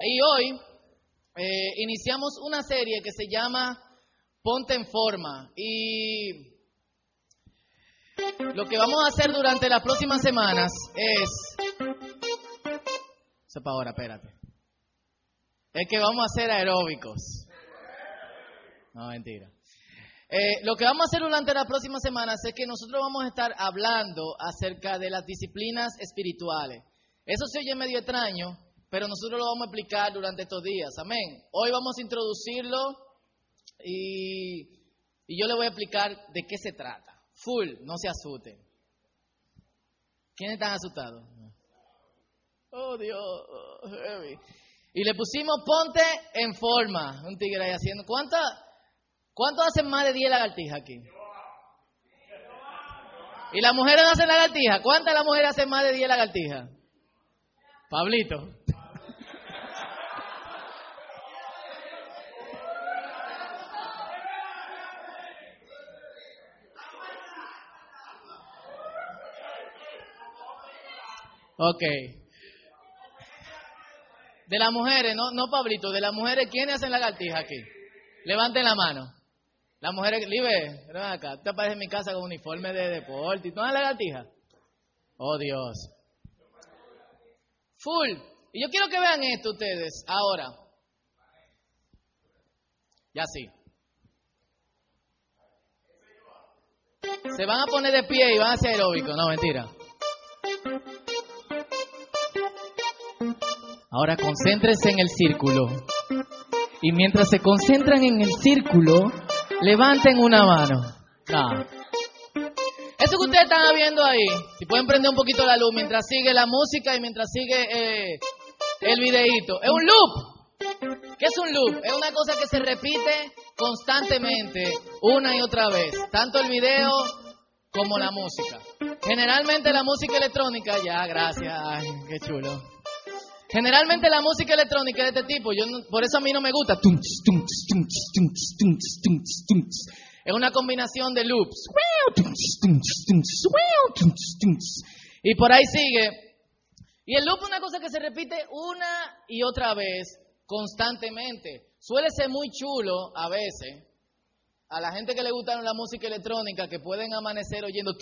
Y hoy eh, iniciamos una serie que se llama Ponte en Forma. Y lo que vamos a hacer durante las próximas semanas es... Sepa ahora, espérate. Es que vamos a hacer aeróbicos. No, mentira. Eh, lo que vamos a hacer durante las próximas semanas es que nosotros vamos a estar hablando acerca de las disciplinas espirituales. Eso se oye medio extraño, pero nosotros lo vamos a explicar durante estos días. Amén. Hoy vamos a introducirlo y, yo le voy a explicar de qué se trata. Full, no se asusten. ¿Quiénes están asustados? Oh Dios, heavy. Y le pusimos ponte en forma. Un tigre ahí haciendo. ¿Cuántas? ¿Cuántos hacen más de 10 lagartijas aquí? ¿Y las mujeres no hacen lagartijas? ¿Cuántas las mujeres hacen más de 10 lagartijas? Pablito. Ok. De las mujeres, no, no Pablito, de las mujeres, ¿quiénes hacen lagartija aquí? Levanten la mano. Las mujeres, Libe, ven acá, te apareces en mi casa con uniforme de deporte y la lagartija. Oh Dios. Full. Y yo quiero que vean esto ustedes ahora. Ya sí. Se van a poner de pie y van a ser aeróbicos. No, mentira. Ahora concéntrense en el círculo. Y mientras se concentran en el círculo, levanten una mano. Eso que ustedes están viendo ahí, si pueden prender un poquito la luz mientras sigue la música y mientras sigue eh, el videíto, es un loop. ¿Qué es un loop? Es una cosa que se repite constantemente, una y otra vez, tanto el video como la música. Generalmente la música electrónica, ya, gracias, ay, qué chulo. Generalmente la música electrónica de este tipo, yo por eso a mí no me gusta. Es una combinación de loops. Y por ahí sigue. Y el loop es una cosa que se repite una y otra vez, constantemente. Suele ser muy chulo a veces. A la gente que le gusta la música electrónica, que pueden amanecer oyendo.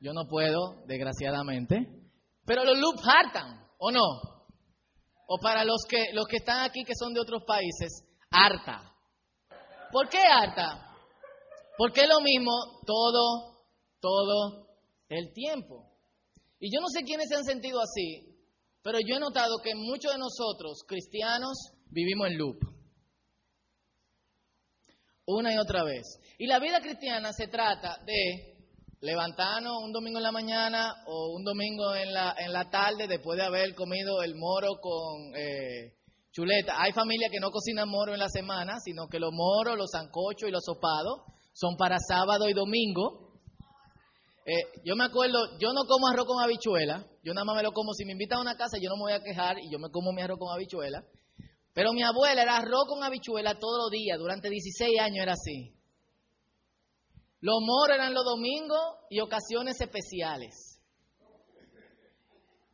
Yo no puedo, desgraciadamente. Pero los loops hartan, ¿o no? O para los que, los que están aquí que son de otros países, harta. ¿Por qué harta? Porque es lo mismo todo, todo el tiempo. Y yo no sé quiénes se han sentido así, pero yo he notado que muchos de nosotros, cristianos, vivimos en loop. Una y otra vez. Y la vida cristiana se trata de levantarnos un domingo en la mañana o un domingo en la, en la tarde después de haber comido el moro con eh, chuleta. Hay familias que no cocinan moro en la semana, sino que los moros, los zancochos y los sopados son para sábado y domingo. Eh, yo me acuerdo, yo no como arroz con habichuela, yo nada más me lo como, si me invitan a una casa yo no me voy a quejar y yo me como mi arroz con habichuela. Pero mi abuela era arroz con habichuela todos los días, durante 16 años era así. Los moros eran los domingos y ocasiones especiales.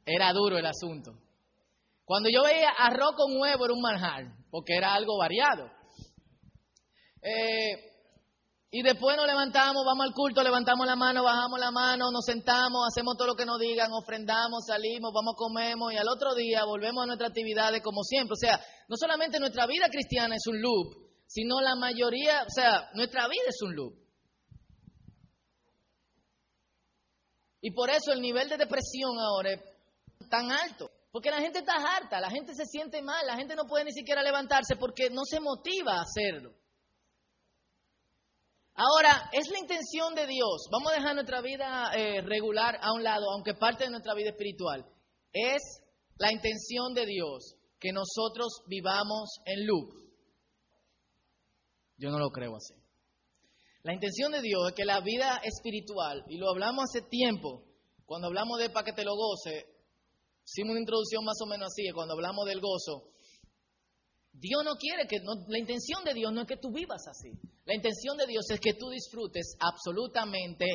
Era duro el asunto. Cuando yo veía arroz con huevo era un manjar, porque era algo variado. Eh, y después nos levantamos, vamos al culto, levantamos la mano, bajamos la mano, nos sentamos, hacemos todo lo que nos digan, ofrendamos, salimos, vamos, comemos y al otro día volvemos a nuestras actividades como siempre. O sea, no solamente nuestra vida cristiana es un loop, sino la mayoría, o sea, nuestra vida es un loop. Y por eso el nivel de depresión ahora es tan alto. Porque la gente está harta, la gente se siente mal, la gente no puede ni siquiera levantarse porque no se motiva a hacerlo. Ahora, es la intención de Dios. Vamos a dejar nuestra vida eh, regular a un lado, aunque parte de nuestra vida espiritual. Es la intención de Dios que nosotros vivamos en loop. Yo no lo creo así. La intención de Dios es que la vida espiritual, y lo hablamos hace tiempo, cuando hablamos de para que te lo goce, hicimos una introducción más o menos así, cuando hablamos del gozo, Dios no quiere que, la intención de Dios no es que tú vivas así. La intención de Dios es que tú disfrutes absolutamente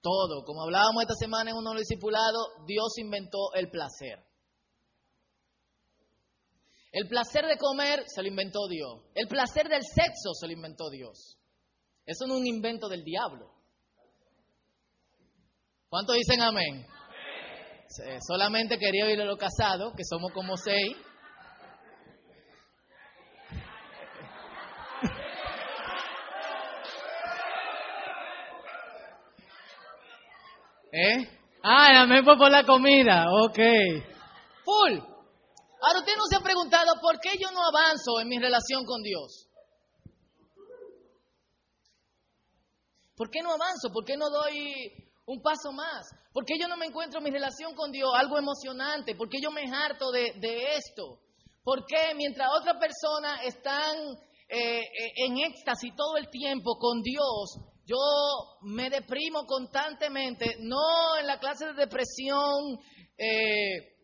todo. Como hablábamos esta semana en uno de los discipulados, Dios inventó el placer. El placer de comer se lo inventó Dios. El placer del sexo se lo inventó Dios. Eso no es un invento del diablo. ¿Cuántos dicen amén? Solamente quería oír a los casados, que somos como seis. ¿Eh? Ah, amén por la comida. Ok. Full. Ahora, usted no se ha preguntado por qué yo no avanzo en mi relación con Dios. ¿Por qué no avanzo? ¿Por qué no doy un paso más? ¿Por qué yo no me encuentro en mi relación con Dios algo emocionante? ¿Por qué yo me harto de, esto? ¿Por qué mientras otras personas están eh, eh, en éxtasis todo el tiempo con Dios, yo me deprimo constantemente, no en la clase de depresión, eh,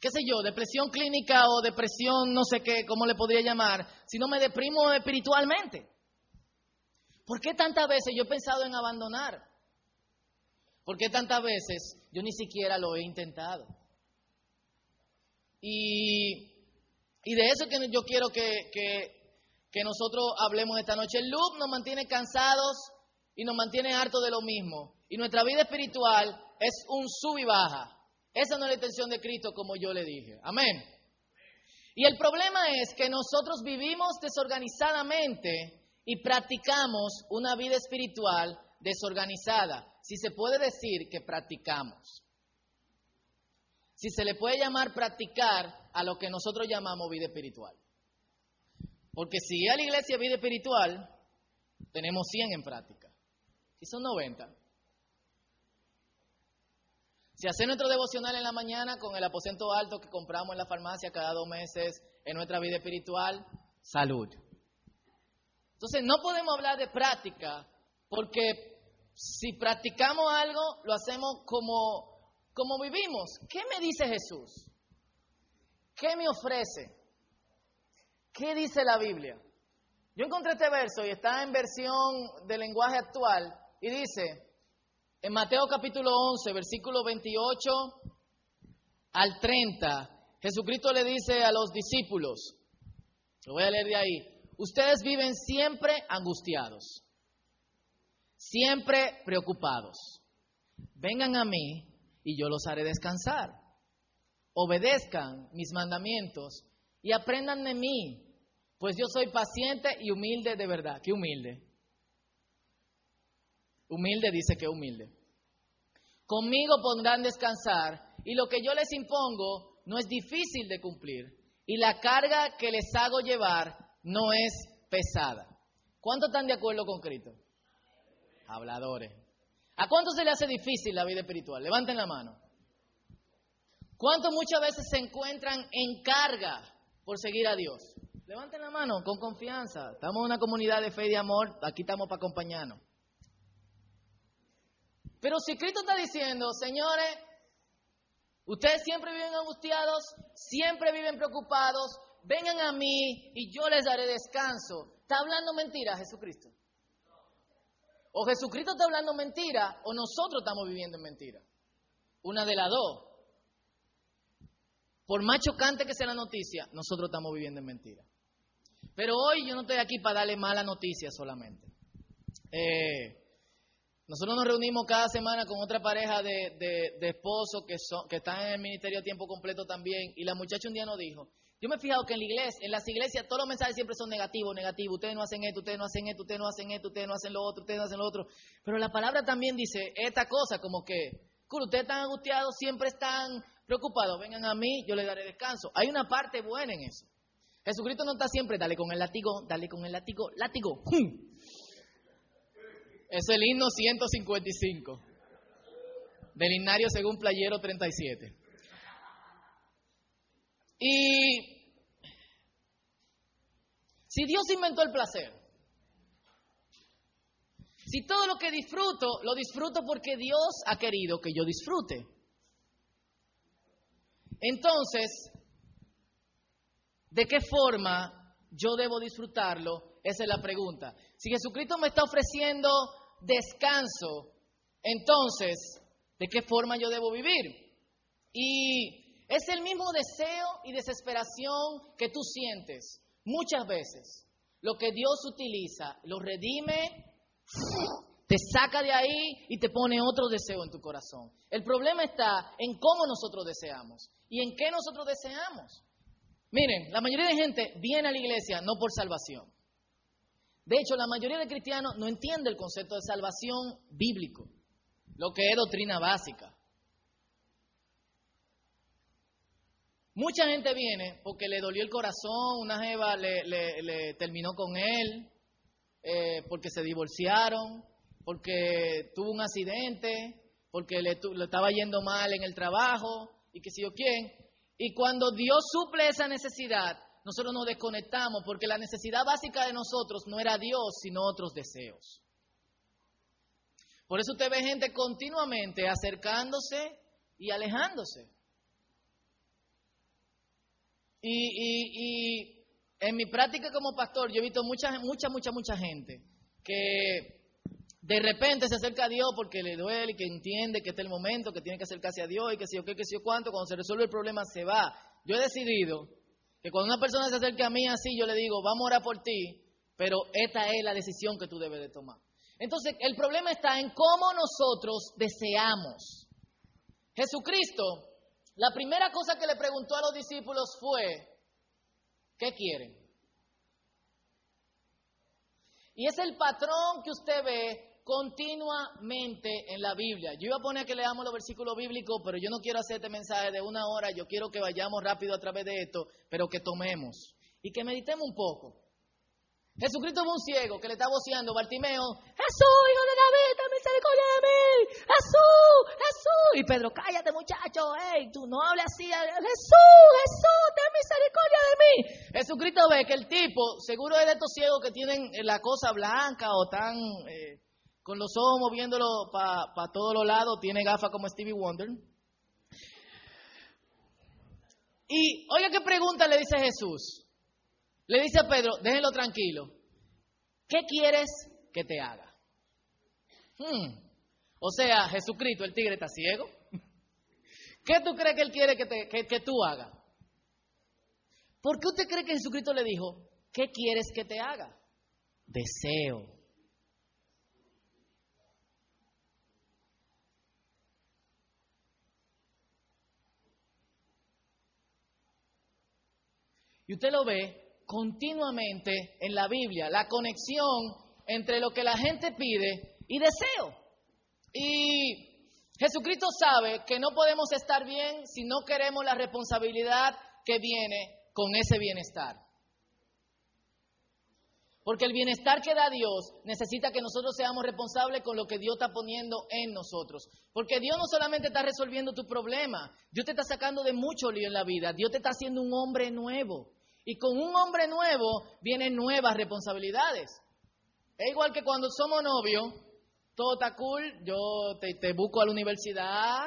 qué sé yo, depresión clínica o depresión no sé qué, cómo le podría llamar, sino me deprimo espiritualmente. ¿Por qué tantas veces yo he pensado en abandonar? ¿Por qué tantas veces yo ni siquiera lo he intentado? Y, de eso que yo quiero que, que, nosotros hablemos esta noche. El loop nos mantiene cansados y nos mantiene hartos de lo mismo. Y nuestra vida espiritual es un sub y baja. Esa no es la intención de Cristo, como yo le dije. Amén. Y el problema es que nosotros vivimos desorganizadamente y practicamos una vida espiritual desorganizada. Si se puede decir que practicamos. Si se le puede llamar practicar a lo que nosotros llamamos vida espiritual. Porque si a la iglesia vida espiritual, tenemos 100 en práctica. Y son 90. Si hacer nuestro devocional en la mañana con el aposento alto que compramos en la farmacia cada dos meses en nuestra vida espiritual, salud. Entonces no podemos hablar de práctica porque si practicamos algo, lo hacemos como, como vivimos. ¿Qué me dice Jesús? ¿Qué me ofrece? ¿Qué dice la Biblia? Yo encontré este verso y está en versión de lenguaje actual y dice, en Mateo capítulo 11, versículo 28 al 30, Jesucristo le dice a los discípulos, lo voy a leer de ahí, ustedes viven siempre angustiados, siempre preocupados. Vengan a mí y yo los haré descansar. Obedezcan mis mandamientos y aprendan de mí, pues yo soy paciente y humilde de verdad. ¿Qué humilde? Humilde dice que humilde. Conmigo podrán descansar y lo que yo les impongo no es difícil de cumplir y la carga que les hago llevar no es pesada. ¿Cuántos están de acuerdo con Cristo? Habladores. ¿A cuántos se le hace difícil la vida espiritual? Levanten la mano. ¿Cuántos muchas veces se encuentran en carga por seguir a Dios? Levanten la mano con confianza. Estamos en una comunidad de fe y de amor. Aquí estamos para acompañarnos. Pero si Cristo está diciendo, señores, ustedes siempre viven angustiados, siempre viven preocupados, vengan a mí y yo les daré descanso. ¿Está hablando mentira Jesucristo? O Jesucristo está hablando mentira o nosotros estamos viviendo en mentira. Una de las dos. Por más chocante que sea la noticia, nosotros estamos viviendo en mentira. Pero hoy yo no estoy aquí para darle mala noticia solamente. Eh, nosotros nos reunimos cada semana con otra pareja de, esposos que, que están en el ministerio a tiempo completo también. Y la muchacha un día nos dijo, yo me he fijado que en la iglesia, en las iglesias, todos los mensajes siempre son negativos, negativos. Ustedes no hacen esto, ustedes no hacen esto, ustedes no hacen esto, ustedes no hacen lo otro, ustedes no hacen lo otro. Pero la palabra también dice esta cosa, como que, ustedes están angustiados, siempre están preocupados. Vengan a mí, yo les daré descanso. Hay una parte buena en eso. Jesucristo no está siempre, dale con el látigo, dale con el látigo, látigo. Es el himno 155 del himnario según Playero 37. Y si Dios inventó el placer, si todo lo que disfruto, lo disfruto porque Dios ha querido que yo disfrute. Entonces, ¿de qué forma yo debo disfrutarlo? Esa es la pregunta. Si Jesucristo me está ofreciendo descanso, entonces, ¿de qué forma yo debo vivir? Y Es el mismo deseo y desesperación que tú sientes muchas veces. Lo que Dios utiliza, lo redime, te saca de ahí y te pone otro deseo en tu corazón. El problema está en cómo nosotros deseamos y en qué nosotros deseamos. Miren, la mayoría de gente viene a la iglesia no por salvación. De hecho, la mayoría de cristianos no entiende el concepto de salvación bíblico, lo que es doctrina básica. Mucha gente viene porque le dolió el corazón, una jeva le, terminó con él, eh, porque se divorciaron, porque tuvo un accidente, porque le, le, estaba yendo mal en el trabajo y que si yo quién. Y cuando Dios suple esa necesidad, nosotros nos desconectamos porque la necesidad básica de nosotros no era Dios, sino otros deseos. Por eso usted ve gente continuamente acercándose y alejándose. Y, en mi práctica como pastor, yo he visto mucha, mucha, mucha, mucha gente que de repente se acerca a Dios porque le duele y que entiende que este es el momento, que tiene que acercarse a Dios y que si yo qué, que si yo cuánto, cuando se resuelve el problema se va. Yo he decidido que cuando una persona se acerca a mí así, yo le digo, vamos a orar por ti, pero esta es la decisión que tú debes de tomar. Entonces, el problema está en cómo nosotros deseamos. Jesucristo la primera cosa que le preguntó a los discípulos fue, ¿qué quieren? Y es el patrón que usted ve continuamente en la Biblia. Yo iba a poner que leamos los versículos bíblicos, pero yo no quiero hacer este mensaje de una hora, yo quiero que vayamos rápido a través de esto, pero que tomemos y que meditemos un poco. Jesucristo fue un ciego que le está voceando, Bartimeo, Jesús, hijo de David, ten misericordia de mí, Jesús, Jesús. Y Pedro, cállate muchacho, hey, tú no hables así, Jesús, Jesús, ten misericordia de mí. Jesucristo ve que el tipo, seguro es de estos ciegos que tienen la cosa blanca o tan eh, con los ojos moviéndolo para todos los lados, tiene gafas como Stevie Wonder. Y oiga qué pregunta le dice Jesús. Le dice a Pedro, déjenlo tranquilo. ¿Qué quieres que te haga? Hmm. O sea, Jesucristo, el tigre está ciego. ¿Qué tú crees que él quiere que, te, que, que tú hagas? ¿Por qué usted cree que Jesucristo le dijo, ¿qué quieres que te haga? Deseo. Y usted lo ve continuamente en la Biblia, la conexión entre lo que la gente pide y deseo. Y Jesucristo sabe que no podemos estar bien si no queremos la responsabilidad que viene con ese bienestar. Porque el bienestar que da Dios necesita que nosotros seamos responsables con lo que Dios está poniendo en nosotros. Porque Dios no solamente está resolviendo tu problema, Dios te está sacando de mucho lío en la vida, Dios te está haciendo un hombre nuevo. Y con un hombre nuevo vienen nuevas responsabilidades. Es igual que cuando somos novios, todo está cool, yo te, busco a la universidad,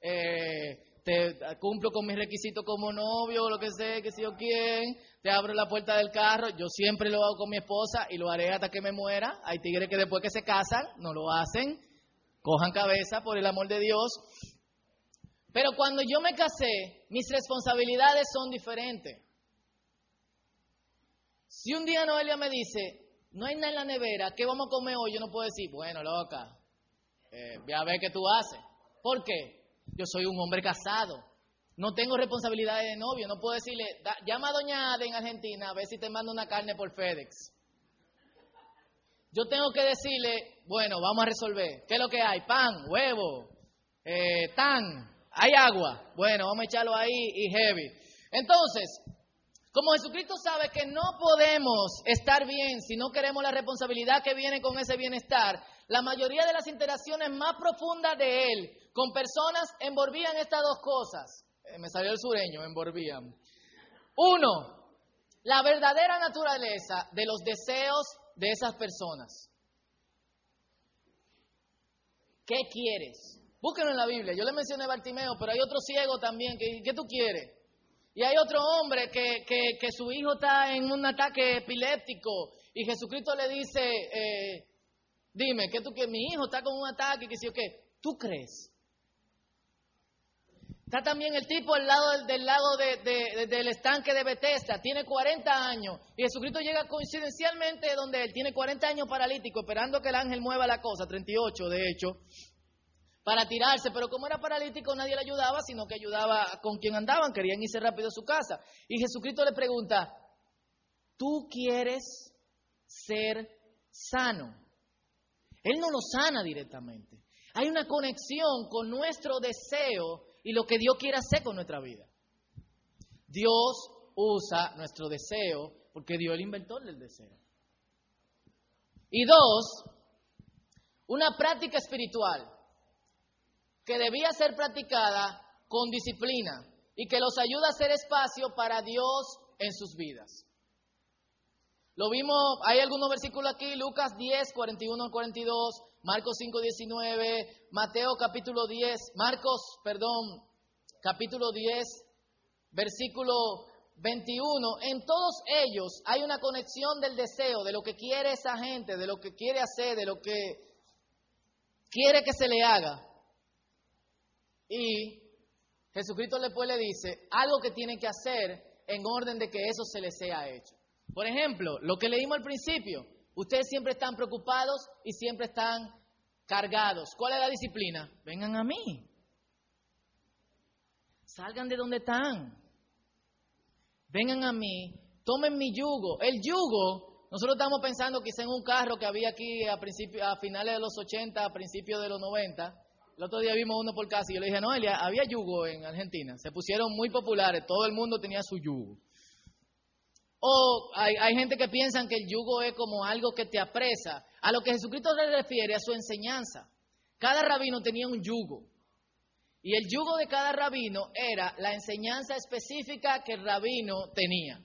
eh, te cumplo con mis requisitos como novio, lo que sé, que si yo quién, te abro la puerta del carro, yo siempre lo hago con mi esposa y lo haré hasta que me muera. Hay tigres que después que se casan no lo hacen, cojan cabeza por el amor de Dios. Pero cuando yo me casé, mis responsabilidades son diferentes. Si un día Noelia me dice, no hay nada en la nevera, ¿qué vamos a comer hoy? Yo no puedo decir, bueno, loca, eh, voy a ver qué tú haces. ¿Por qué? Yo soy un hombre casado. No tengo responsabilidades de novio. No puedo decirle, llama a Doña Ada en Argentina a ver si te mando una carne por FedEx. Yo tengo que decirle, bueno, vamos a resolver. ¿Qué es lo que hay? Pan, huevo, eh, tan, hay agua. Bueno, vamos a echarlo ahí y heavy. Entonces, como Jesucristo sabe que no podemos estar bien si no queremos la responsabilidad que viene con ese bienestar, la mayoría de las interacciones más profundas de Él con personas envolvían estas dos cosas. Eh, me salió el sureño, envolvían. Uno, la verdadera naturaleza de los deseos de esas personas. ¿Qué quieres? Búsquenlo en la Biblia. Yo le mencioné Bartimeo, pero hay otro ciego también. ¿Qué tú quieres? Y hay otro hombre que, que, su hijo está en un ataque epiléptico y Jesucristo le dice, eh, dime, que tú que mi hijo está con un ataque, que si o qué, ¿tú crees? Está también el tipo al lado del, lago del estanque de Bethesda, tiene 40 años. Y Jesucristo llega coincidencialmente donde él. Tiene 40 años paralítico, esperando que el ángel mueva la cosa, 38 de hecho, para tirarse, pero como era paralítico nadie le ayudaba, sino que ayudaba con quien andaban, querían irse rápido a su casa. Y Jesucristo le pregunta, ¿tú quieres ser sano? Él no lo sana directamente. Hay una conexión con nuestro deseo y lo que Dios quiere hacer con nuestra vida. Dios usa nuestro deseo porque Dios es el inventor del deseo. Y dos, una práctica espiritual que debía ser practicada con disciplina y que los ayuda a hacer espacio para Dios en sus vidas. Lo vimos, hay algunos versículos aquí, Lucas 10, 41 al 42, Marcos 5, 19, Mateo capítulo 10, Marcos, perdón, capítulo 10, versículo 21. En todos ellos hay una conexión del deseo, de lo que quiere esa gente, de lo que quiere hacer, de lo que quiere que se le haga. Y Jesucristo después le dice algo que tiene que hacer en orden de que eso se le sea hecho. Por ejemplo, lo que leímos al principio, ustedes siempre están preocupados y siempre están cargados. ¿Cuál es la disciplina? Vengan a mí. Salgan de donde están. Vengan a mí, tomen mi yugo. El yugo, nosotros estamos pensando quizá en un carro que había aquí a, a finales de los 80, a principios de los 90. El otro día vimos uno por casa y yo le dije, no, había yugo en Argentina. Se pusieron muy populares, todo el mundo tenía su yugo. O hay, gente que piensa que el yugo es como algo que te apresa. A lo que Jesucristo se refiere a su enseñanza. Cada rabino tenía un yugo. Y el yugo de cada rabino era la enseñanza específica que el rabino tenía.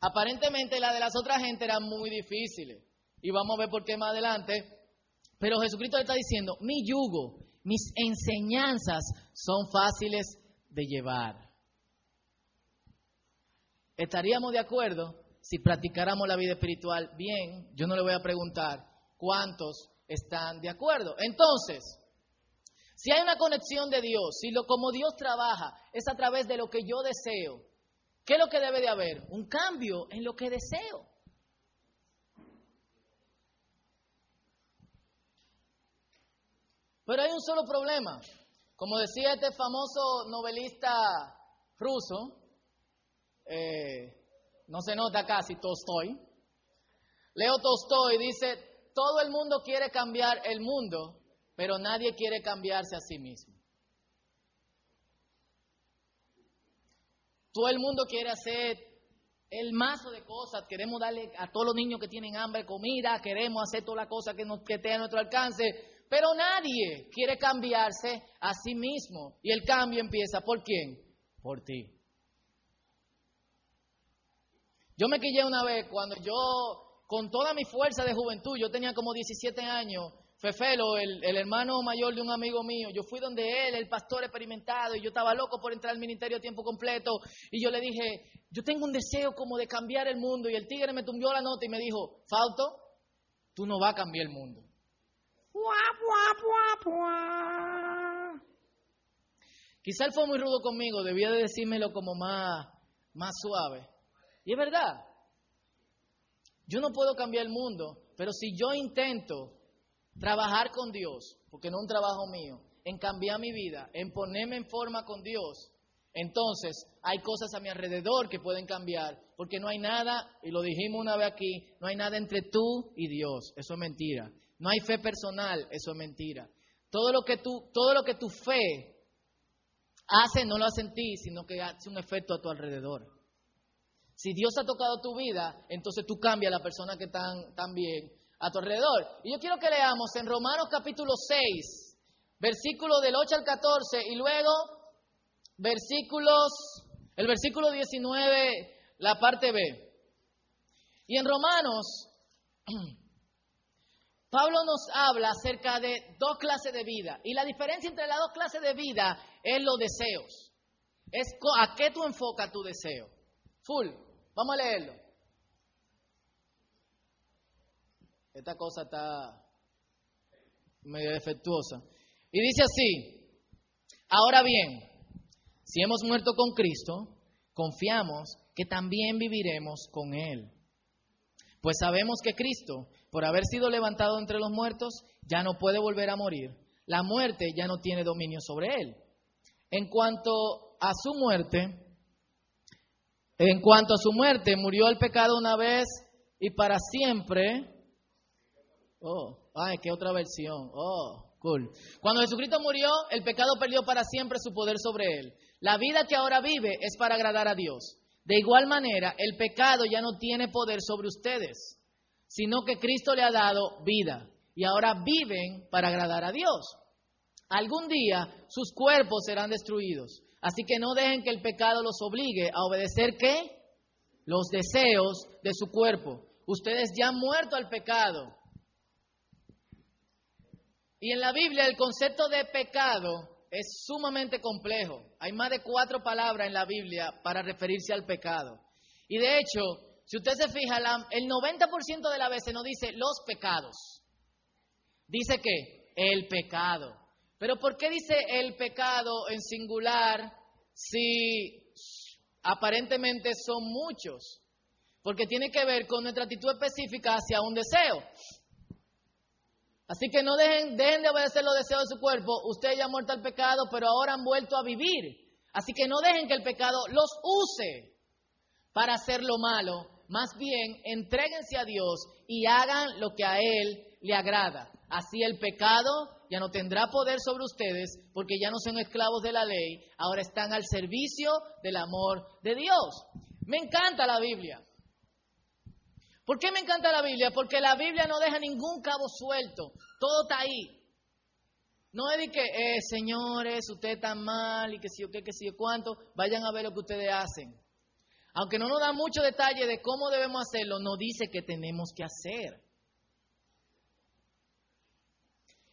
Aparentemente la de las otras gente eran muy difíciles. Y vamos a ver por qué más adelante. Pero Jesucristo le está diciendo, mi yugo, mis enseñanzas son fáciles de llevar. ¿Estaríamos de acuerdo si practicáramos la vida espiritual bien? Yo no le voy a preguntar cuántos están de acuerdo. Entonces, si hay una conexión de Dios, si lo como Dios trabaja es a través de lo que yo deseo, ¿qué es lo que debe de haber? Un cambio en lo que deseo. Pero hay un solo problema. Como decía este famoso novelista ruso, eh, no se nota casi, Tolstoy. Leo Tolstoy dice, todo el mundo quiere cambiar el mundo, pero nadie quiere cambiarse a sí mismo. Todo el mundo quiere hacer el mazo de cosas, queremos darle a todos los niños que tienen hambre comida, queremos hacer todas las cosas que, nos, que esté a nuestro alcance, pero nadie quiere cambiarse a sí mismo. Y el cambio empieza por quién? Por ti. Yo me quillé una vez cuando yo, con toda mi fuerza de juventud, yo tenía como 17 años, Fefelo, el, hermano mayor de un amigo mío, yo fui donde él, el pastor experimentado, y yo estaba loco por entrar al ministerio a tiempo completo, y yo le dije, yo tengo un deseo como de cambiar el mundo, y el tigre me tumbió la nota y me dijo, Fausto, tú no vas a cambiar el mundo. Quizá él fue muy rudo conmigo, debía de decírmelo como más, más suave. Y es verdad. Yo no puedo cambiar el mundo, pero si yo intento trabajar con Dios, porque no es un trabajo mío, en cambiar mi vida, en ponerme en forma con Dios, entonces hay cosas a mi alrededor que pueden cambiar, porque no hay nada, y lo dijimos una vez aquí, no hay nada entre tú y Dios, eso es mentira. No hay fe personal, eso es mentira. Todo lo que tú, todo lo que tu fe hace no lo hace en ti, sino que hace un efecto a tu alrededor. Si Dios ha tocado tu vida, entonces tú cambias a la persona que están también a tu alrededor. Y yo quiero que leamos en Romanos capítulo 6, versículo del 8 al 14 y luego versículos, el versículo 19, la parte B. Y en Romanos, Pablo nos habla acerca de dos clases de vida. Y la diferencia entre las dos clases de vida es los deseos. Es a qué tú enfocas tu deseo. Full. Vamos a leerlo. Esta cosa está medio defectuosa. Y dice así, Ahora bien, si hemos muerto con Cristo, confiamos que también viviremos con Él. Pues sabemos que Cristo, por haber sido levantado entre los muertos, ya no puede volver a morir. La muerte ya no tiene dominio sobre Él. En cuanto a su muerte, en cuanto a su muerte, murió el pecado una vez y para siempre. Oh, ay, qué otra versión. Oh, cool. Cuando Jesucristo murió, el pecado perdió para siempre su poder sobre él. La vida que ahora vive es para agradar a Dios. De igual manera, el pecado ya no tiene poder sobre ustedes, sino que Cristo le ha dado vida y ahora viven para agradar a Dios. Algún día sus cuerpos serán destruidos, Así que no dejen que el pecado los obligue a obedecer qué? Los deseos de su cuerpo. Ustedes ya han muerto al pecado. Y en la Biblia el concepto de pecado es sumamente complejo. Hay más de cuatro palabras en la Biblia para referirse al pecado. Y de hecho, si usted se fija, el 90% de la veces no dice los pecados. Dice que el pecado. Pero ¿por qué dice el pecado en singular si aparentemente son muchos? Porque tiene que ver con nuestra actitud específica hacia un deseo. Así que no dejen, dejen de obedecer los deseos de su cuerpo. Ustedes ya han muerto al pecado, pero ahora han vuelto a vivir. Así que no dejen que el pecado los use para hacer lo malo. Más bien, entréguense a Dios y hagan lo que a Él le agrada. Así el pecado ya no tendrá poder sobre ustedes porque ya no son esclavos de la ley, ahora están al servicio del amor de Dios. Me encanta la Biblia. ¿Por qué me encanta la Biblia? Porque la Biblia no deja ningún cabo suelto, todo está ahí. No es de que, eh, señores, usted está mal y que si yo qué, que si yo cuánto, vayan a ver lo que ustedes hacen. Aunque no nos da mucho detalle de cómo debemos hacerlo, no dice que tenemos que hacer.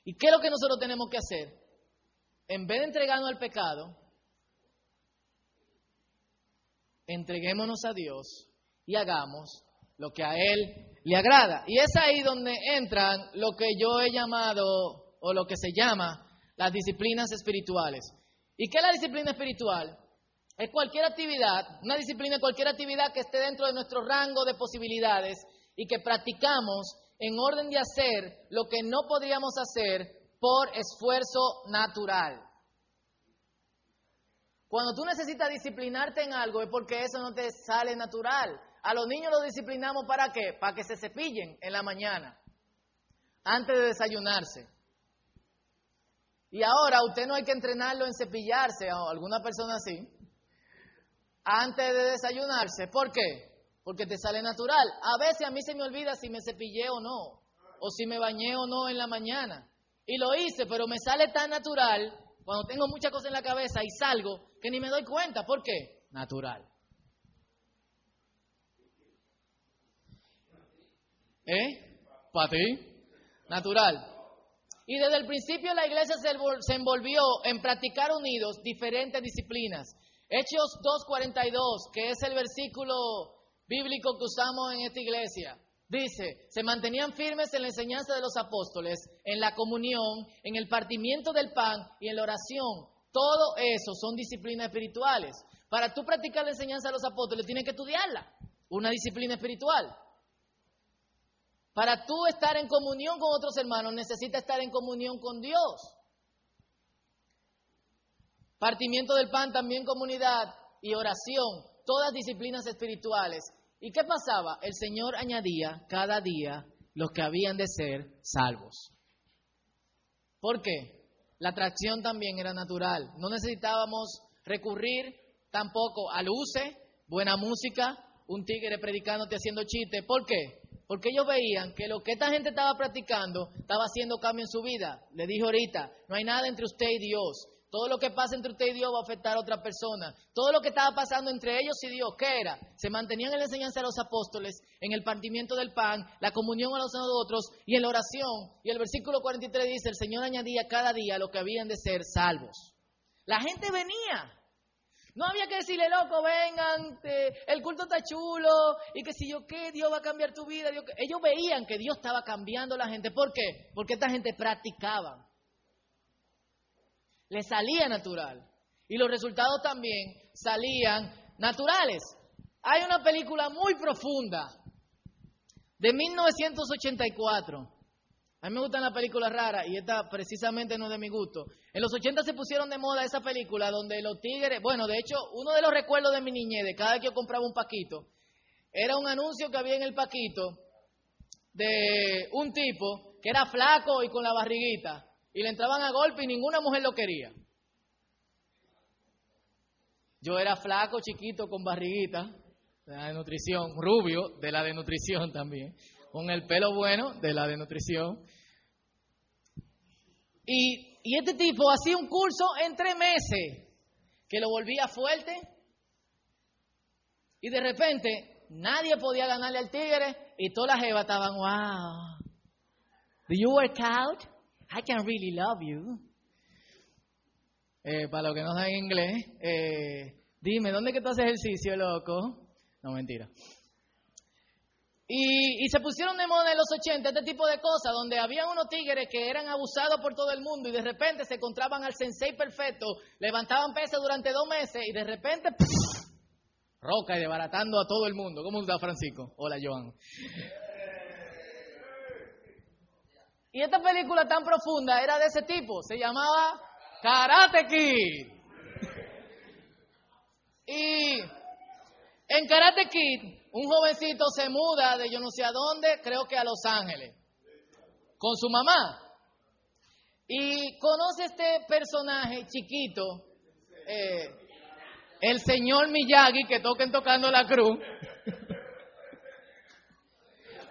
¿Y qué es lo que nosotros tenemos que hacer? En vez de entregarnos al pecado, entreguémonos a Dios y hagamos lo que a Él le agrada. Y es ahí donde entran lo que yo he llamado, o lo que se llama, las disciplinas espirituales. ¿Y qué es la disciplina espiritual? Es cualquier actividad, una disciplina, cualquier actividad que esté dentro de nuestro rango de posibilidades y que practicamos en orden de hacer lo que no podríamos hacer por esfuerzo natural. Cuando tú necesitas disciplinarte en algo es porque eso no te sale natural. A los niños los disciplinamos para qué? Para que se cepillen en la mañana, antes de desayunarse. Y ahora usted no hay que entrenarlo en cepillarse, o alguna persona así, antes de desayunarse. ¿Por qué? porque te sale natural. A veces a mí se me olvida si me cepillé o no, o si me bañé o no en la mañana. Y lo hice, pero me sale tan natural cuando tengo muchas cosas en la cabeza y salgo que ni me doy cuenta. ¿Por qué? Natural. ¿Eh? ¿Para ti? Natural. Y desde el principio la iglesia se envolvió en practicar unidos diferentes disciplinas. Hechos 2.42, que es el versículo bíblico que usamos en esta iglesia. Dice, se mantenían firmes en la enseñanza de los apóstoles, en la comunión, en el partimiento del pan y en la oración. Todo eso son disciplinas espirituales. Para tú practicar la enseñanza de los apóstoles, tienes que estudiarla, una disciplina espiritual. Para tú estar en comunión con otros hermanos, necesitas estar en comunión con Dios. Partimiento del pan, también comunidad y oración todas disciplinas espirituales. ¿Y qué pasaba? El Señor añadía cada día los que habían de ser salvos. ¿Por qué? La atracción también era natural. No necesitábamos recurrir tampoco a luces, buena música, un tigre predicándote haciendo chistes. ¿Por qué? Porque ellos veían que lo que esta gente estaba practicando estaba haciendo cambio en su vida. Le dije ahorita, no hay nada entre usted y Dios. Todo lo que pasa entre usted y Dios va a afectar a otra persona. Todo lo que estaba pasando entre ellos y Dios, ¿qué era? Se mantenían en la enseñanza de los apóstoles, en el partimiento del pan, la comunión a los unos a otros y en la oración. Y el versículo 43 dice, el Señor añadía cada día lo que habían de ser salvos. La gente venía. No había que decirle, loco, vengan, el culto está chulo, y que si yo qué, Dios va a cambiar tu vida. Ellos veían que Dios estaba cambiando a la gente. ¿Por qué? Porque esta gente practicaba. le salía natural. Y los resultados también salían naturales. Hay una película muy profunda de 1984. A mí me gustan las películas raras y esta precisamente no es de mi gusto. En los 80 se pusieron de moda esa película donde los tigres, bueno, de hecho, uno de los recuerdos de mi niñez, de cada vez que yo compraba un paquito, era un anuncio que había en el paquito de un tipo que era flaco y con la barriguita y le entraban a golpe y ninguna mujer lo quería. Yo era flaco, chiquito, con barriguita, de la de nutrición, rubio, de la de nutrición también, con el pelo bueno, de la de nutrición. Y, y este tipo hacía un curso en tres meses, que lo volvía fuerte, y de repente nadie podía ganarle al tigre, y todas las jevas estaban, wow, do you work out? I can really love you. Eh, para los que no saben inglés, eh, dime, ¿dónde que tú haces ejercicio, loco? No, mentira. Y, se pusieron de moda en los 80 este tipo de cosas, donde había unos tigres que eran abusados por todo el mundo y de repente se encontraban al sensei perfecto, levantaban peso durante dos meses y de repente, roca y desbaratando a todo el mundo. ¿Cómo está Francisco? Hola, Joan. Y esta película tan profunda era de ese tipo, se llamaba Karate Kid. Y en Karate Kid, un jovencito se muda de yo no sé a dónde, creo que a Los Ángeles, con su mamá. Y conoce este personaje chiquito, eh, el señor Miyagi, que toquen tocando la cruz.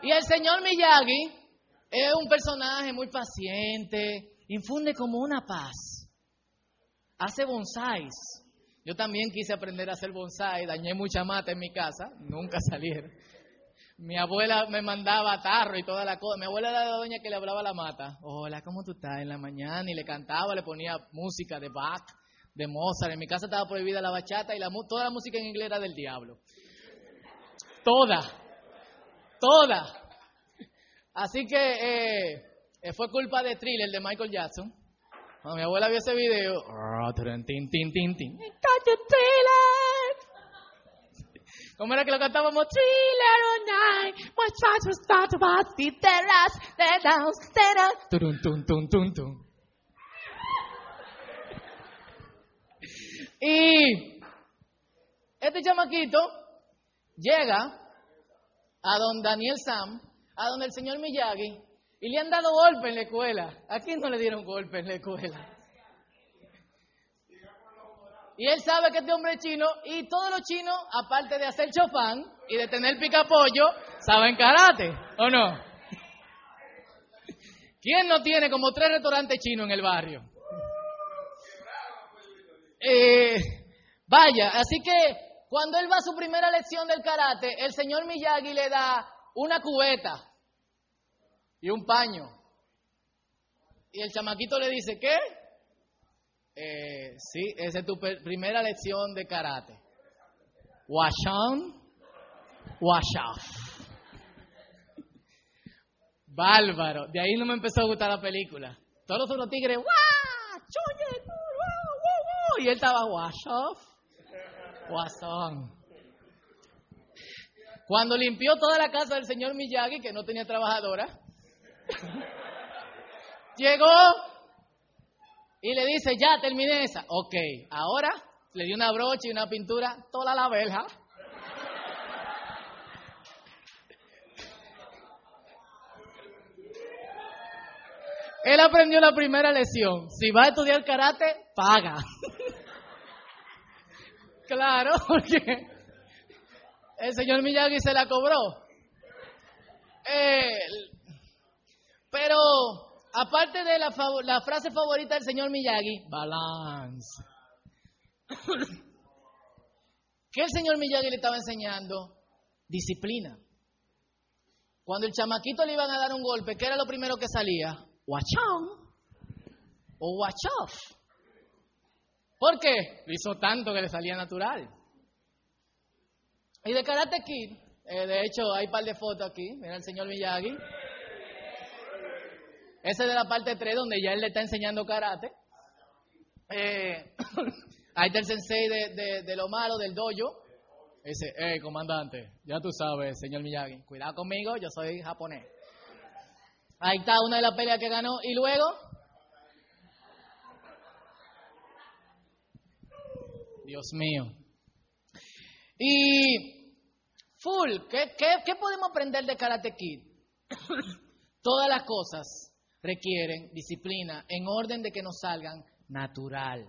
y el señor Miyagi es un personaje muy paciente, infunde como una paz. Hace bonsáis. Yo también quise aprender a hacer bonsai, dañé mucha mata en mi casa, nunca salieron. Mi abuela me mandaba tarro y toda la cosa. Mi abuela era la doña que le hablaba a la mata. Hola, ¿cómo tú estás? En la mañana y le cantaba, le ponía música de Bach, de Mozart. En mi casa estaba prohibida la bachata y la, toda la música en inglés era del diablo. Toda, toda. Así que eh, fue culpa de Thriller de Michael Jackson. Cuando mi abuela vio ese video, tin, tin, tin, tin. ¿Cómo era que lo cantábamos? Thriller night, my child was start to the terrace, the dance, the tum, tum, tum, tum. Y este chamaquito llega a don Daniel Sam a donde el señor Miyagi y le han dado golpe en la escuela. ¿A quién no le dieron golpe en la escuela? Y él sabe que este hombre es chino y todos los chinos, aparte de hacer chofán y de tener picapollo, saben karate, ¿o no? ¿Quién no tiene como tres restaurantes chinos en el barrio? Eh, vaya, así que cuando él va a su primera lección del karate, el señor Miyagi le da una cubeta y un paño. Y el chamaquito le dice, ¿qué? Eh, sí, esa es tu primera lección de karate. Wash on, wash off. Bárbaro. De ahí no me empezó a gustar la película. Todos los otros tigres, Y él estaba wash off, wash on. Cuando limpió toda la casa del señor Miyagi, que no tenía trabajadora, llegó y le dice, ya terminé esa. Ok, ahora le dio una brocha y una pintura, toda la verja. Él aprendió la primera lección. Si va a estudiar karate, paga. claro, porque el señor Miyagi se la cobró. Eh, pero aparte de la, la, frase favorita del señor Miyagi, balance. ¿Qué el señor Miyagi le estaba enseñando? Disciplina. Cuando el chamaquito le iban a dar un golpe, ¿qué era lo primero que salía? Watch on o watch off. ¿Por qué? Lo hizo tanto que le salía natural. Y de Karate Kid, eh, de hecho hay un par de fotos aquí, mira el señor Miyagi. Ese es de la parte 3 donde ya él le está enseñando karate. Eh, ahí está el sensei de, lo malo, del dojo. Dice, hey, comandante, ya tú sabes, señor Miyagi, cuidado conmigo, yo soy japonés. Ahí está una de las peleas que ganó. Y luego, Dios mío. Y full, ¿qué, qué podemos aprender de Karate Kid? Todas las cosas requieren disciplina en orden de que nos salgan natural.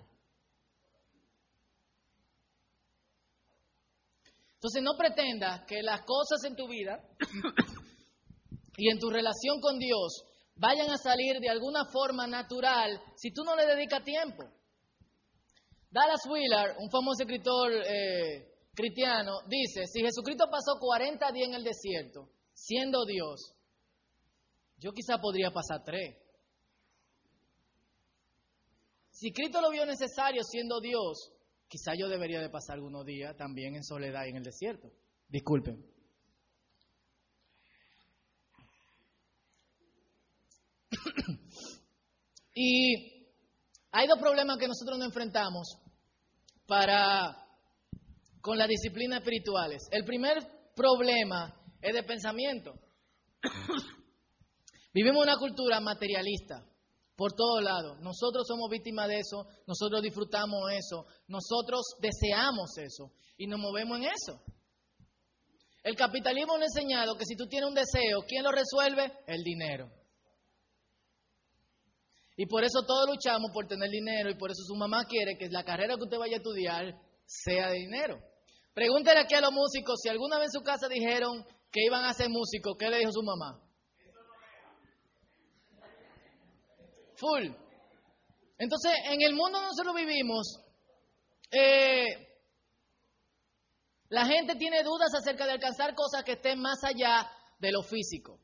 Entonces no pretendas que las cosas en tu vida y en tu relación con Dios vayan a salir de alguna forma natural si tú no le dedicas tiempo. Dallas Willard, un famoso escritor eh, cristiano, dice, si Jesucristo pasó 40 días en el desierto, siendo Dios, yo quizá podría pasar tres. Si Cristo lo vio necesario siendo Dios, quizá yo debería de pasar algunos días también en soledad en el desierto. Disculpen. y hay dos problemas que nosotros nos enfrentamos para con las disciplinas espirituales. El primer problema es de pensamiento. Vivimos una cultura materialista por todos lados. Nosotros somos víctimas de eso, nosotros disfrutamos eso, nosotros deseamos eso y nos movemos en eso. El capitalismo nos ha enseñado que si tú tienes un deseo, ¿quién lo resuelve? El dinero. Y por eso todos luchamos por tener dinero y por eso su mamá quiere que la carrera que usted vaya a estudiar sea de dinero. Pregúntele aquí a los músicos si alguna vez en su casa dijeron que iban a ser músicos, ¿qué le dijo su mamá? Full. Entonces, en el mundo donde nosotros vivimos, eh, la gente tiene dudas acerca de alcanzar cosas que estén más allá de lo físico.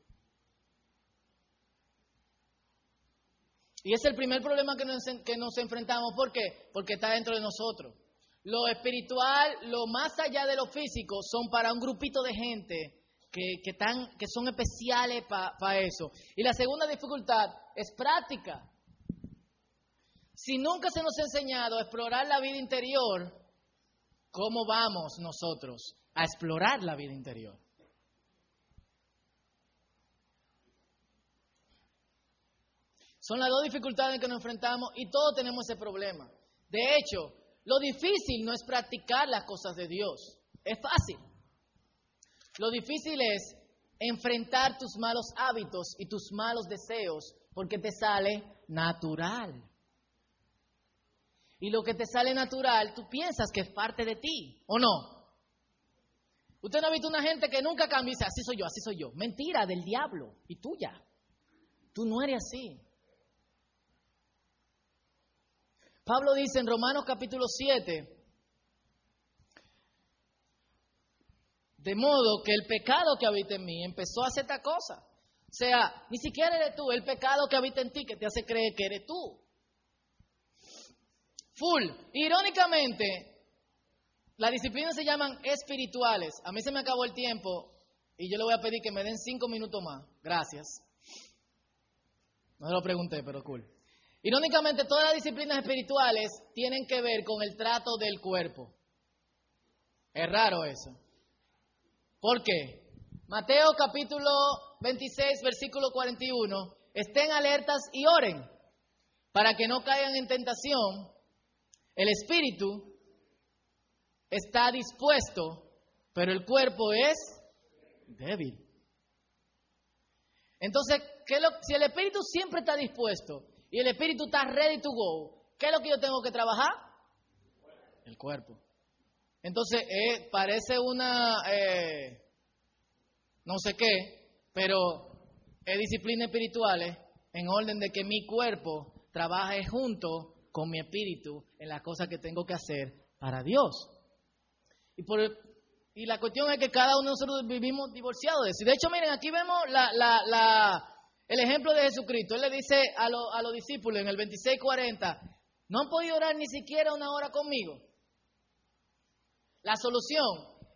Y es el primer problema que nos, que nos enfrentamos. ¿Por qué? Porque está dentro de nosotros. Lo espiritual, lo más allá de lo físico, son para un grupito de gente que, que son especiales para eso. Y la segunda dificultad es práctica. Si nunca se nos ha enseñado a explorar la vida interior, ¿cómo vamos nosotros a explorar la vida interior? Son las dos dificultades que nos enfrentamos y todos tenemos ese problema. De hecho, lo difícil no es practicar las cosas de Dios, es fácil. Lo difícil es enfrentar tus malos hábitos y tus malos deseos porque te sale natural. Y lo que te sale natural, tú piensas que es parte de ti, ¿o no? Usted no ha visto una gente que nunca cambia y dice, así soy yo, así soy yo. Mentira del diablo y tuya. Tú no eres así. Pablo dice en Romanos capítulo 7, De modo que el pecado que habita en mí empezó a hacer esta cosa. O sea, ni siquiera eres tú, el pecado que habita en ti que te hace creer que eres tú. Full. Irónicamente, las disciplinas se llaman espirituales. A mí se me acabó el tiempo y yo le voy a pedir que me den cinco minutos más. Gracias. No lo pregunté, pero cool. Irónicamente, todas las disciplinas espirituales tienen que ver con el trato del cuerpo. Es raro eso. ¿Por qué? Mateo capítulo 26, versículo 41. Estén alertas y oren para que no caigan en tentación. El espíritu está dispuesto, pero el cuerpo es débil. Entonces, si el espíritu siempre está dispuesto y el espíritu está ready to go, ¿qué es lo que yo tengo que trabajar? El cuerpo. Entonces, eh, parece una, eh, no sé qué, pero es disciplina espirituales en orden de que mi cuerpo trabaje junto con mi espíritu en las cosas que tengo que hacer para Dios. Y, por, y la cuestión es que cada uno de nosotros vivimos divorciados de eso. de hecho, miren, aquí vemos el ejemplo de Jesucristo. Él le dice a, a los discípulos en el 26:40, no han podido orar ni siquiera una hora conmigo. La solución,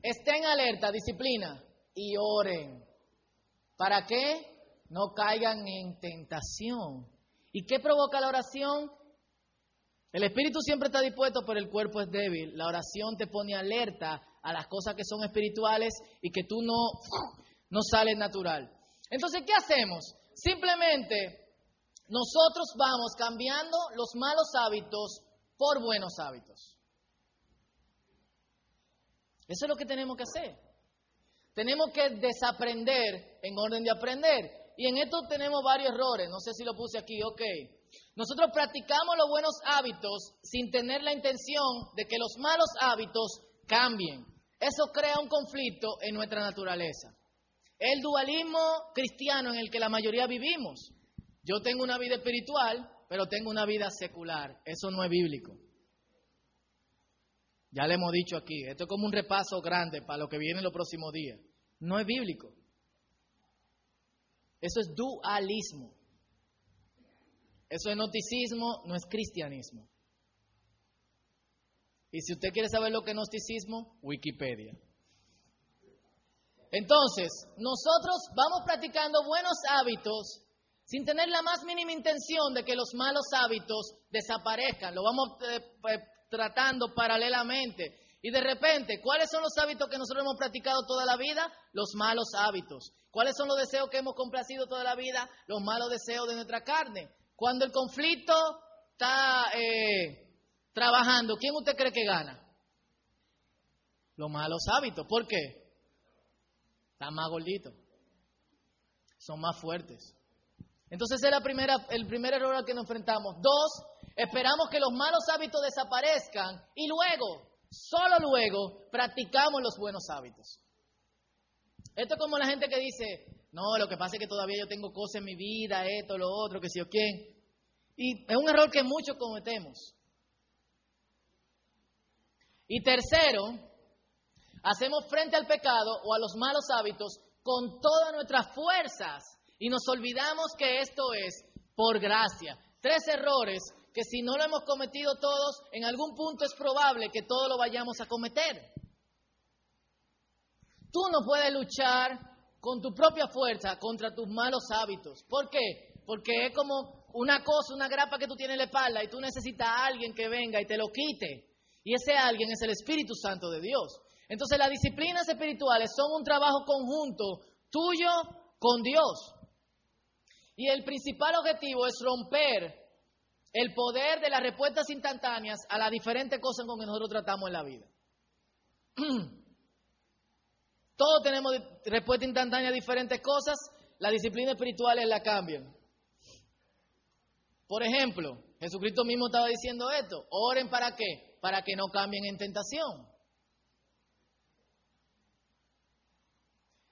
estén alerta, disciplina y oren. ¿Para qué? No caigan en tentación. ¿Y qué provoca la oración? El espíritu siempre está dispuesto, pero el cuerpo es débil. La oración te pone alerta a las cosas que son espirituales y que tú no, no sales natural. Entonces, ¿qué hacemos? Simplemente nosotros vamos cambiando los malos hábitos por buenos hábitos. Eso es lo que tenemos que hacer. Tenemos que desaprender en orden de aprender. Y en esto tenemos varios errores. No sé si lo puse aquí, ok. Nosotros practicamos los buenos hábitos sin tener la intención de que los malos hábitos cambien. Eso crea un conflicto en nuestra naturaleza. El dualismo cristiano en el que la mayoría vivimos. Yo tengo una vida espiritual, pero tengo una vida secular. Eso no es bíblico. Ya le hemos dicho aquí, esto es como un repaso grande para lo que viene en los próximos días. No es bíblico. Eso es dualismo. Eso es noticismo, no es cristianismo. Y si usted quiere saber lo que es gnosticismo, Wikipedia. Entonces, nosotros vamos practicando buenos hábitos sin tener la más mínima intención de que los malos hábitos desaparezcan. Lo vamos eh, eh, tratando paralelamente. Y de repente, ¿cuáles son los hábitos que nosotros hemos practicado toda la vida? Los malos hábitos. ¿Cuáles son los deseos que hemos complacido toda la vida? Los malos deseos de nuestra carne. Cuando el conflicto está eh, trabajando, ¿quién usted cree que gana? Los malos hábitos. ¿Por qué? Están más gorditos. Son más fuertes. Entonces es la primera, el primer error al que nos enfrentamos. Dos, esperamos que los malos hábitos desaparezcan y luego, solo luego, practicamos los buenos hábitos. Esto es como la gente que dice, no, lo que pasa es que todavía yo tengo cosas en mi vida, esto, lo otro, que si o quién. Y es un error que muchos cometemos. Y tercero, hacemos frente al pecado o a los malos hábitos con todas nuestras fuerzas y nos olvidamos que esto es por gracia. Tres errores que si no lo hemos cometido todos, en algún punto es probable que todos lo vayamos a cometer. Tú no puedes luchar con tu propia fuerza contra tus malos hábitos. ¿Por qué? Porque es como una cosa, una grapa que tú tienes en la espalda y tú necesitas a alguien que venga y te lo quite. Y ese alguien es el Espíritu Santo de Dios. Entonces las disciplinas espirituales son un trabajo conjunto tuyo con Dios. Y el principal objetivo es romper el poder de las respuestas instantáneas a las diferentes cosas con que nosotros tratamos en la vida. Todos tenemos respuesta instantánea a diferentes cosas, las disciplinas espirituales la cambian. Por ejemplo, Jesucristo mismo estaba diciendo esto, oren para qué? Para que no cambien en tentación.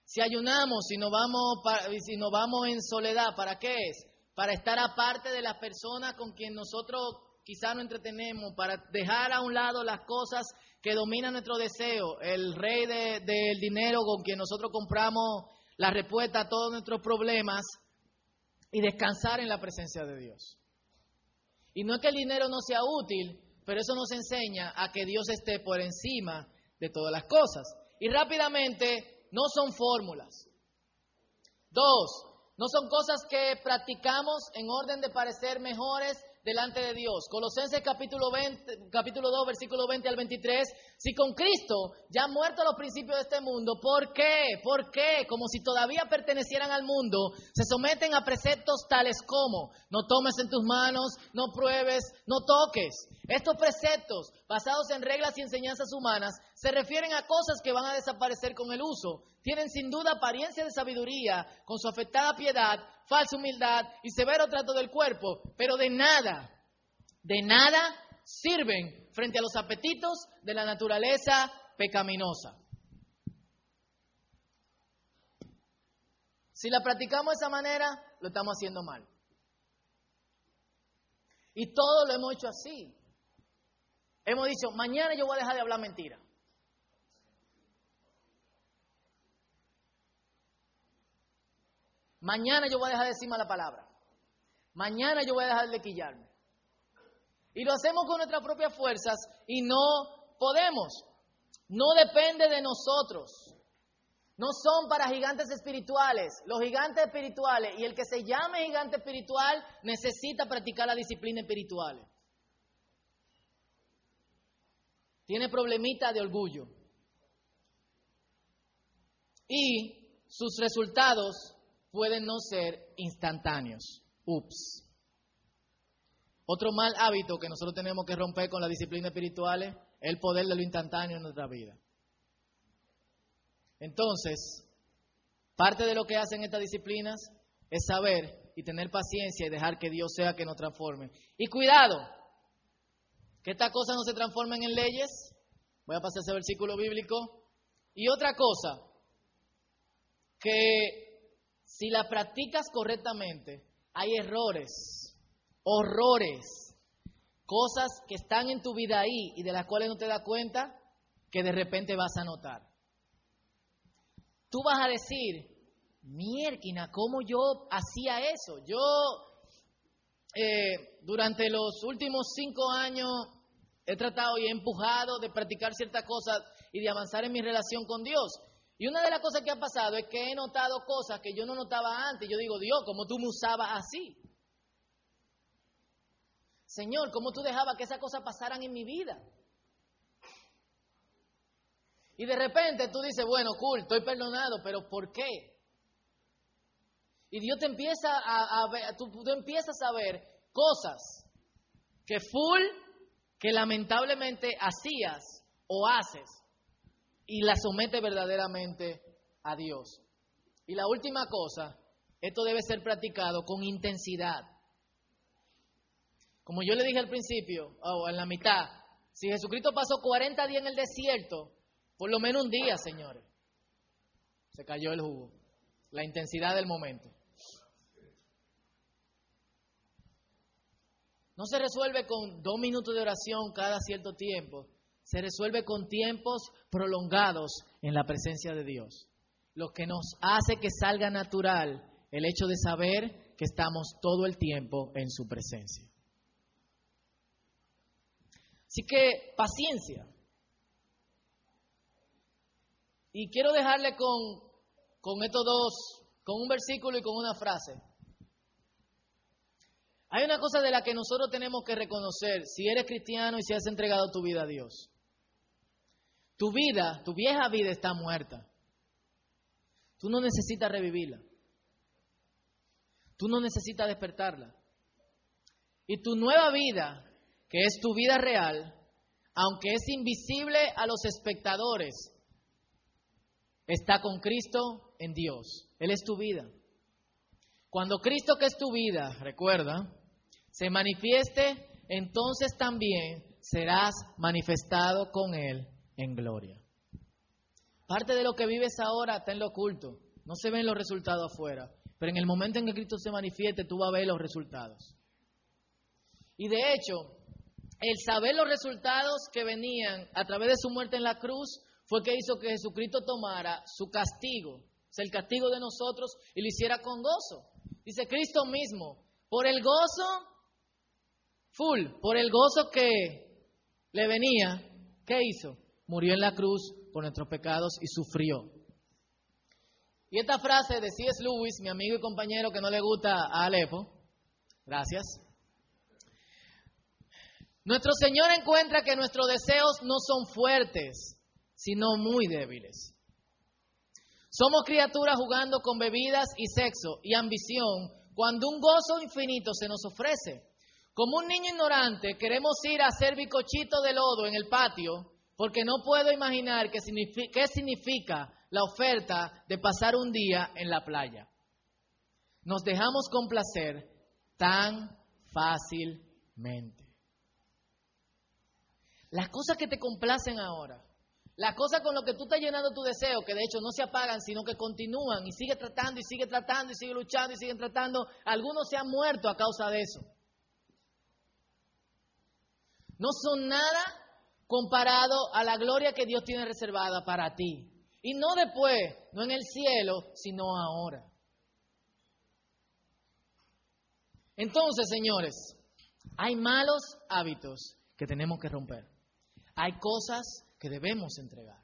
Si ayunamos, si nos vamos, si nos vamos en soledad, ¿para qué es? Para estar aparte de las personas con quien nosotros quizás no entretenemos, para dejar a un lado las cosas que domina nuestro deseo, el rey del dinero con quien nosotros compramos la respuesta a todos nuestros problemas y descansar en la presencia de Dios. Y no es que el dinero no sea útil, pero eso nos enseña a que Dios esté por encima de todas las cosas. Y rápidamente, no son fórmulas. Dos, no son cosas que practicamos en orden de parecer mejores delante de Dios. Colosenses capítulo, 20, capítulo 2, versículo 20 al 23. Si con Cristo ya han muerto los principios de este mundo, ¿por qué? ¿Por qué? Como si todavía pertenecieran al mundo, se someten a preceptos tales como no tomes en tus manos, no pruebes, no toques. Estos preceptos, basados en reglas y enseñanzas humanas, se refieren a cosas que van a desaparecer con el uso. Tienen sin duda apariencia de sabiduría, con su afectada piedad, falsa humildad y severo trato del cuerpo, pero de nada, de nada sirven frente a los apetitos de la naturaleza pecaminosa. Si la practicamos de esa manera, lo estamos haciendo mal. Y todo lo hemos hecho así. Hemos dicho, mañana yo voy a dejar de hablar mentira. Mañana yo voy a dejar de decir mala palabra. Mañana yo voy a dejar de quillarme. Y lo hacemos con nuestras propias fuerzas y no podemos. No depende de nosotros. No son para gigantes espirituales. Los gigantes espirituales y el que se llame gigante espiritual necesita practicar la disciplina espiritual. tiene problemita de orgullo. Y sus resultados pueden no ser instantáneos. Ups. Otro mal hábito que nosotros tenemos que romper con la disciplina espiritual es el poder de lo instantáneo en nuestra vida. Entonces, parte de lo que hacen estas disciplinas es saber y tener paciencia y dejar que Dios sea que nos transforme. Y cuidado, que estas cosas no se transformen en leyes. Voy a pasar ese versículo bíblico. Y otra cosa, que si la practicas correctamente, hay errores, horrores, cosas que están en tu vida ahí y de las cuales no te das cuenta que de repente vas a notar. Tú vas a decir, mierquina, ¿cómo yo hacía eso? Yo eh, durante los últimos cinco años he tratado y he empujado de practicar ciertas cosas y de avanzar en mi relación con Dios. Y una de las cosas que ha pasado es que he notado cosas que yo no notaba antes. Yo digo, Dios, ¿cómo tú me usabas así? Señor, ¿cómo tú dejabas que esas cosas pasaran en mi vida? Y de repente tú dices, bueno, cool, estoy perdonado, pero ¿por qué? Y Dios te empieza a, ver, tú, empiezas a ver cosas que full, que lamentablemente hacías o haces y las somete verdaderamente a Dios. Y la última cosa, esto debe ser practicado con intensidad. Como yo le dije al principio, o en la mitad, si Jesucristo pasó 40 días en el desierto, por lo menos un día, señores, se cayó el jugo. La intensidad del momento. No se resuelve con dos minutos de oración cada cierto tiempo. Se resuelve con tiempos prolongados en la presencia de Dios. Lo que nos hace que salga natural el hecho de saber que estamos todo el tiempo en su presencia. Así que paciencia. Y quiero dejarle con, con estos dos, con un versículo y con una frase. Hay una cosa de la que nosotros tenemos que reconocer si eres cristiano y si has entregado tu vida a Dios. Tu vida, tu vieja vida está muerta. Tú no necesitas revivirla. Tú no necesitas despertarla. Y tu nueva vida, que es tu vida real, aunque es invisible a los espectadores, está con Cristo en Dios. Él es tu vida. Cuando Cristo, que es tu vida, recuerda, se manifieste, entonces también serás manifestado con Él en gloria. Parte de lo que vives ahora está en lo oculto. No se ven los resultados afuera. Pero en el momento en que Cristo se manifieste, tú vas a ver los resultados. Y de hecho, el saber los resultados que venían a través de su muerte en la cruz fue que hizo que Jesucristo tomara su castigo, el castigo de nosotros, y lo hiciera con gozo. Dice Cristo mismo, por el gozo full, por el gozo que le venía, ¿qué hizo? Murió en la cruz por nuestros pecados y sufrió. Y esta frase de C.S. Lewis, mi amigo y compañero que no le gusta a Alepo, gracias. Nuestro Señor encuentra que nuestros deseos no son fuertes, sino muy débiles. Somos criaturas jugando con bebidas y sexo y ambición cuando un gozo infinito se nos ofrece. Como un niño ignorante, queremos ir a hacer bicochito de lodo en el patio porque no puedo imaginar qué significa, la oferta de pasar un día en la playa. Nos dejamos complacer tan fácilmente. Las cosas que te complacen ahora, las cosas con las que tú estás llenando tu deseo, que de hecho no se apagan, sino que continúan y sigue tratando y sigue tratando y sigue luchando y siguen tratando, algunos se han muerto a causa de eso. No son nada comparado a la gloria que Dios tiene reservada para ti. Y no después, no en el cielo, sino ahora. Entonces, señores, hay malos hábitos que tenemos que romper. Hay cosas que debemos entregar.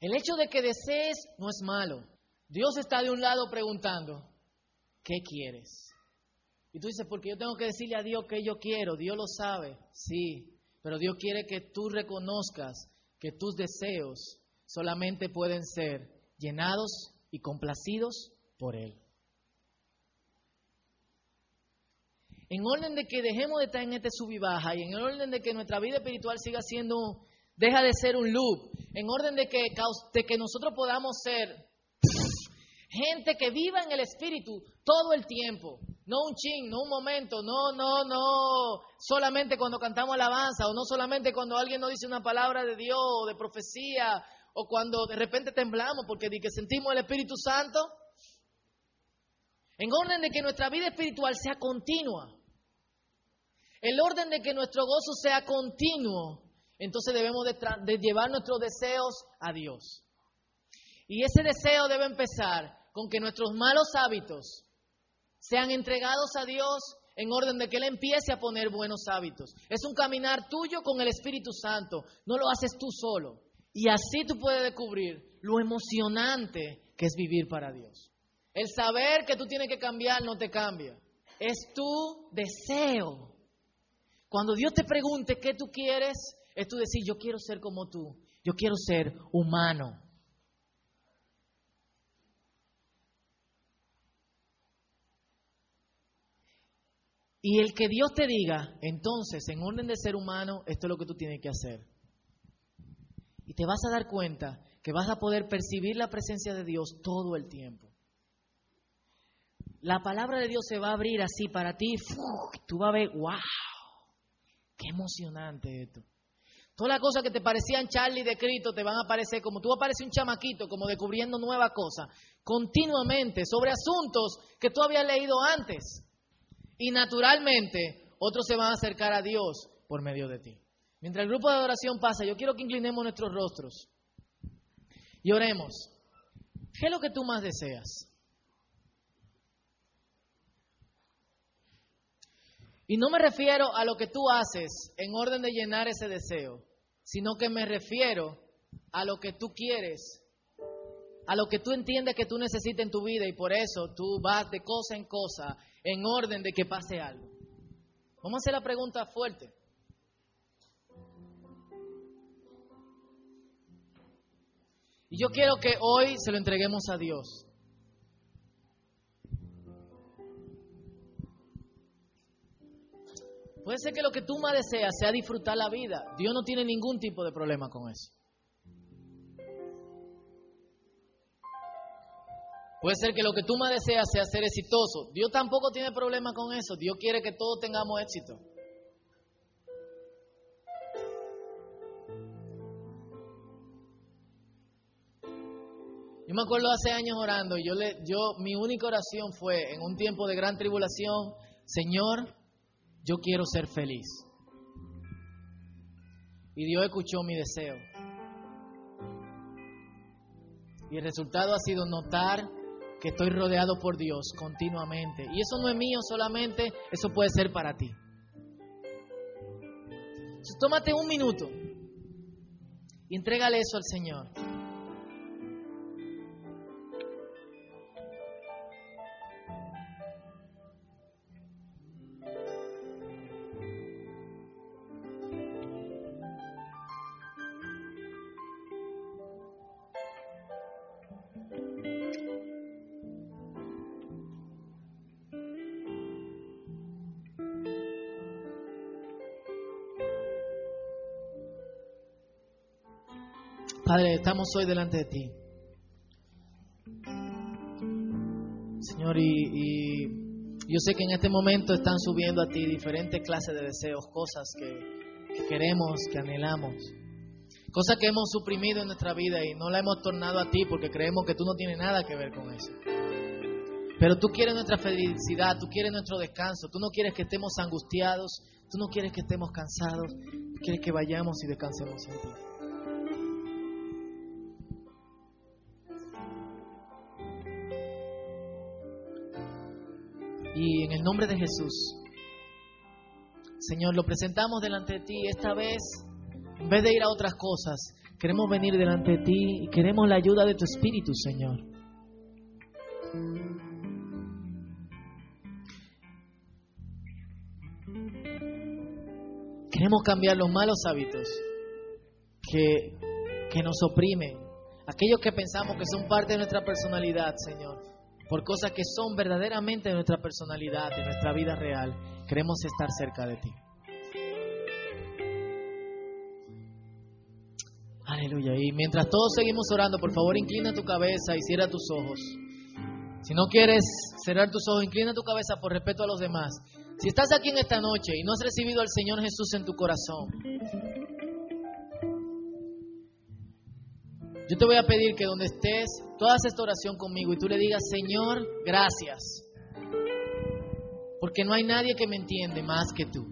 El hecho de que desees no es malo. Dios está de un lado preguntando, ¿qué quieres? Y tú dices, porque yo tengo que decirle a Dios que yo quiero, Dios lo sabe. Sí, pero Dios quiere que tú reconozcas que tus deseos solamente pueden ser llenados y complacidos por Él. En orden de que dejemos de estar en este sub y baja y en orden de que nuestra vida espiritual siga siendo, deja de ser un loop, en orden de que, de que nosotros podamos ser gente que viva en el espíritu todo el tiempo, no un ching, no un momento, no, no, no solamente cuando cantamos alabanza o no solamente cuando alguien nos dice una palabra de Dios o de profecía o cuando de repente temblamos porque que sentimos el Espíritu Santo. En orden de que nuestra vida espiritual sea continua. El orden de que nuestro gozo sea continuo. Entonces debemos de, de llevar nuestros deseos a Dios. Y ese deseo debe empezar con que nuestros malos hábitos sean entregados a Dios en orden de que Él empiece a poner buenos hábitos. Es un caminar tuyo con el Espíritu Santo, no lo haces tú solo. Y así tú puedes descubrir lo emocionante que es vivir para Dios. El saber que tú tienes que cambiar no te cambia, es tu deseo. Cuando Dios te pregunte qué tú quieres, es tú decir, yo quiero ser como tú, yo quiero ser humano. Y el que Dios te diga, entonces, en orden de ser humano, esto es lo que tú tienes que hacer. Y te vas a dar cuenta que vas a poder percibir la presencia de Dios todo el tiempo. La palabra de Dios se va a abrir así para ti. Tú vas a ver, wow, qué emocionante esto. Todas las cosas que te parecían Charlie de Cristo te van a aparecer como tú apareces un chamaquito, como descubriendo nuevas cosas, continuamente, sobre asuntos que tú habías leído antes. Y naturalmente, otros se van a acercar a Dios por medio de ti. Mientras el grupo de adoración pasa, yo quiero que inclinemos nuestros rostros y oremos. ¿Qué es lo que tú más deseas? Y no me refiero a lo que tú haces en orden de llenar ese deseo, sino que me refiero a lo que tú quieres, a lo que tú entiendes que tú necesitas en tu vida y por eso tú vas de cosa en cosa en orden de que pase algo. Vamos a hacer la pregunta fuerte. Y yo quiero que hoy se lo entreguemos a Dios. Puede ser que lo que tú más deseas sea disfrutar la vida. Dios no tiene ningún tipo de problema con eso. Puede ser que lo que tú más deseas sea ser exitoso. Dios tampoco tiene problema con eso. Dios quiere que todos tengamos éxito. Yo me acuerdo hace años orando y yo yo, mi única oración fue en un tiempo de gran tribulación, Señor, yo quiero ser feliz. Y Dios escuchó mi deseo. Y el resultado ha sido notar que estoy rodeado por Dios continuamente. Y eso no es mío solamente, eso puede ser para ti. Entonces, tómate un minuto y entrégale eso al Señor. Padre, estamos hoy delante de ti. Señor, y, yo sé que en este momento están subiendo a ti diferentes clases de deseos, cosas que, que queremos, que anhelamos, cosas que hemos suprimido en nuestra vida y no la hemos tornado a ti porque creemos que tú no tienes nada que ver con eso. Pero tú quieres nuestra felicidad, tú quieres nuestro descanso, tú no quieres que estemos angustiados, tú no quieres que estemos cansados, tú quieres que vayamos y descansemos en ti. Y en el nombre de Jesús, Señor, lo presentamos delante de ti. Esta vez, en vez de ir a otras cosas, queremos venir delante de ti y queremos la ayuda de tu Espíritu, Señor. Queremos cambiar los malos hábitos que que nos oprime, aquellos que pensamos que son parte de nuestra personalidad, Señor, por cosas que son verdaderamente de nuestra personalidad, de nuestra vida real, queremos estar cerca de ti. Aleluya. Y mientras todos seguimos orando, por favor inclina tu cabeza y cierra tus ojos. Si no quieres cerrar tus ojos, inclina tu cabeza por respeto a los demás. Si estás aquí en esta noche y no has recibido al Señor Jesús en tu corazón, yo te voy a pedir que donde estés, tú hagas esta oración conmigo y tú le digas, Señor, gracias. Porque no hay nadie que me entiende más que tú.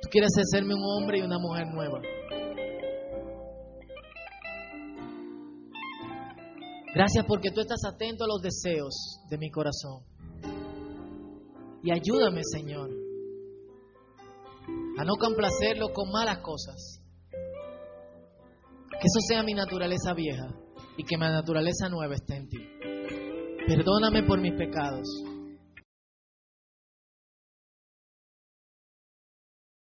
Tú quieres hacerme un hombre y una mujer nueva. Gracias porque tú estás atento a los deseos de mi corazón. Y ayúdame, Señor, a no complacerlo con malas cosas. Que eso sea mi naturaleza vieja y que mi naturaleza nueva esté en ti. Perdóname por mis pecados.